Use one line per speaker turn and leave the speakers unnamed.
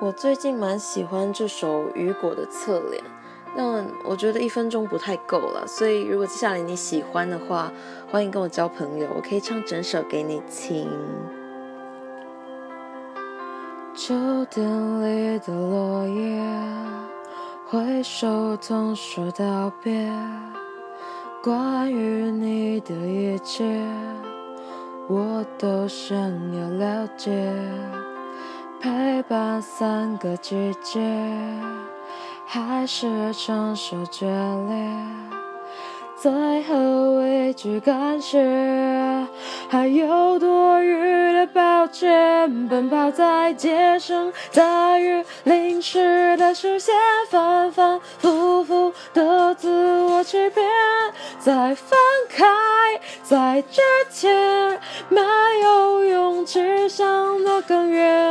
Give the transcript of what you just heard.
我最近蛮喜欢这首雨果的侧脸，但我觉得一分钟不太够了，所以如果接下来你喜欢的话，欢迎跟我交朋友，我可以唱整首给你听。秋天里的落叶，挥手同说道别，关于你的一切，我都想要了解。把三个季节，还是承受决裂。最后一句感谢，还有多余的抱歉。奔跑在街上，大雨淋湿的视线，反反复复的自我欺骗。在分开，在之前，没有勇气想得更远。